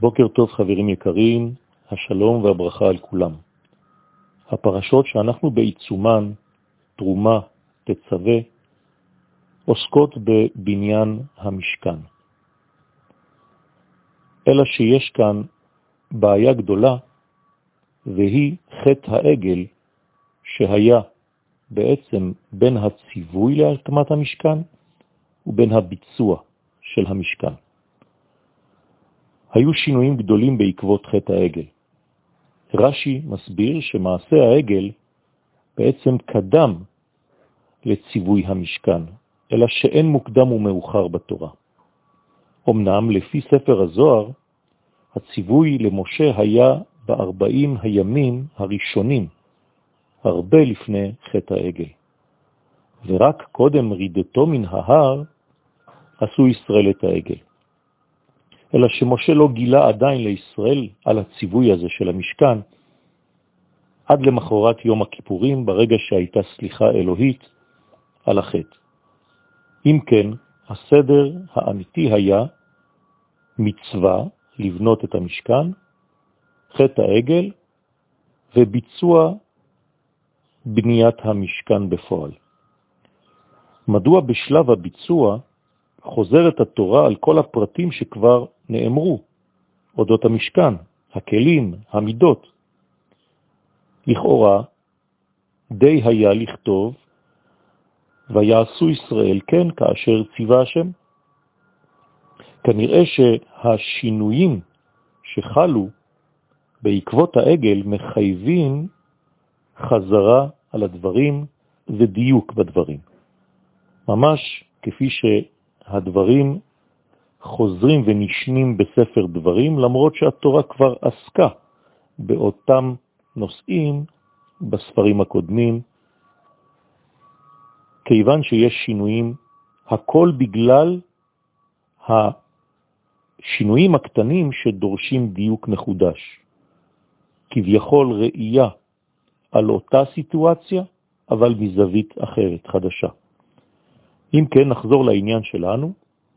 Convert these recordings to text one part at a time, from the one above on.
בוקר טוב חברים יקרים, השלום והברכה על כולם. הפרשות שאנחנו בעיצומן, תרומה, תצווה, עוסקות בבניין המשכן. אלא שיש כאן בעיה גדולה, והיא חטא העגל שהיה בעצם בין הציווי להקמת המשכן ובין הביצוע של המשכן. היו שינויים גדולים בעקבות חטא העגל. רש"י מסביר שמעשה העגל בעצם קדם לציווי המשכן, אלא שאין מוקדם ומאוחר בתורה. אמנם לפי ספר הזוהר, הציווי למשה היה בארבעים הימים הראשונים, הרבה לפני חטא העגל. ורק קודם רידתו מן ההר עשו ישראל את העגל. אלא שמשה לא גילה עדיין לישראל על הציווי הזה של המשכן, עד למחרת יום הכיפורים, ברגע שהייתה סליחה אלוהית על החטא. אם כן, הסדר האמיתי היה מצווה לבנות את המשכן, חטא העגל וביצוע בניית המשכן בפועל. מדוע בשלב הביצוע חוזרת התורה על כל הפרטים שכבר נאמרו, אודות המשכן, הכלים, המידות. לכאורה, די היה לכתוב, ויעשו ישראל כן כאשר ציווה השם. כנראה שהשינויים שחלו בעקבות העגל מחייבים חזרה על הדברים ודיוק בדברים. ממש כפי שהדברים חוזרים ונשנים בספר דברים, למרות שהתורה כבר עסקה באותם נושאים בספרים הקודמים, כיוון שיש שינויים, הכל בגלל השינויים הקטנים שדורשים דיוק מחודש. כביכול ראייה על אותה סיטואציה, אבל מזווית אחרת, חדשה. אם כן, נחזור לעניין שלנו.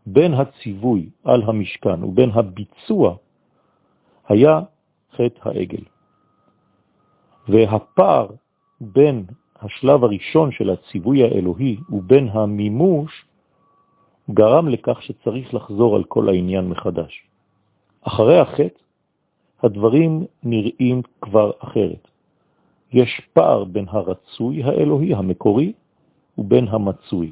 בין הציווי על המשכן ובין הביצוע היה חטא העגל. והפער בין השלב הראשון של הציווי האלוהי ובין המימוש גרם לכך שצריך לחזור על כל העניין מחדש. אחרי החטא הדברים נראים כבר אחרת. יש פער בין הרצוי האלוהי המקורי ובין המצוי.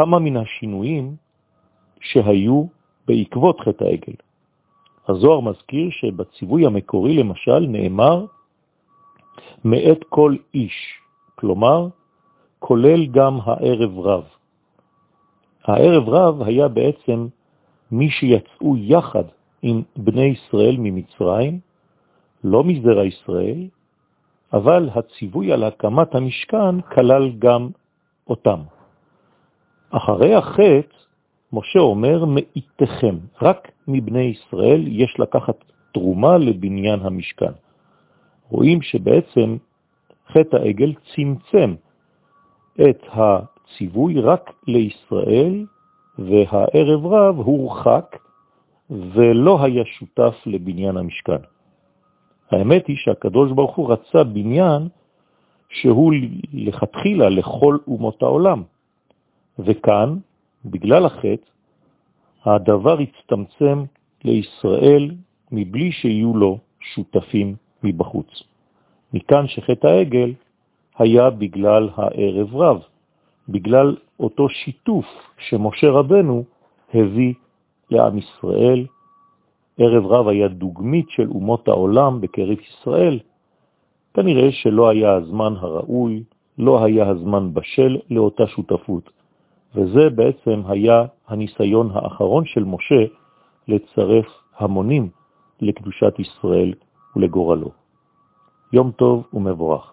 כמה מן השינויים שהיו בעקבות חטא העגל. הזוהר מזכיר שבציווי המקורי למשל נאמר מאת כל איש, כלומר, כולל גם הערב רב. הערב רב היה בעצם מי שיצאו יחד עם בני ישראל ממצרים, לא מזרע ישראל, אבל הציווי על הקמת המשכן כלל גם אותם. אחרי החטא, משה אומר, מאיתכם, רק מבני ישראל יש לקחת תרומה לבניין המשכן. רואים שבעצם חטא העגל צמצם את הציווי רק לישראל, והערב רב הורחק ולא היה שותף לבניין המשכן. האמת היא שהקדוש ברוך הוא רצה בניין שהוא לכתחילה לכל אומות העולם. וכאן, בגלל החטא, הדבר הצטמצם לישראל מבלי שיהיו לו שותפים מבחוץ. מכאן שחטא העגל היה בגלל הערב רב, בגלל אותו שיתוף שמשה רבנו הביא לעם ישראל. ערב רב היה דוגמית של אומות העולם בקרב ישראל. כנראה שלא היה הזמן הראוי, לא היה הזמן בשל לאותה שותפות. וזה בעצם היה הניסיון האחרון של משה לצרף המונים לקדושת ישראל ולגורלו. יום טוב ומבורך.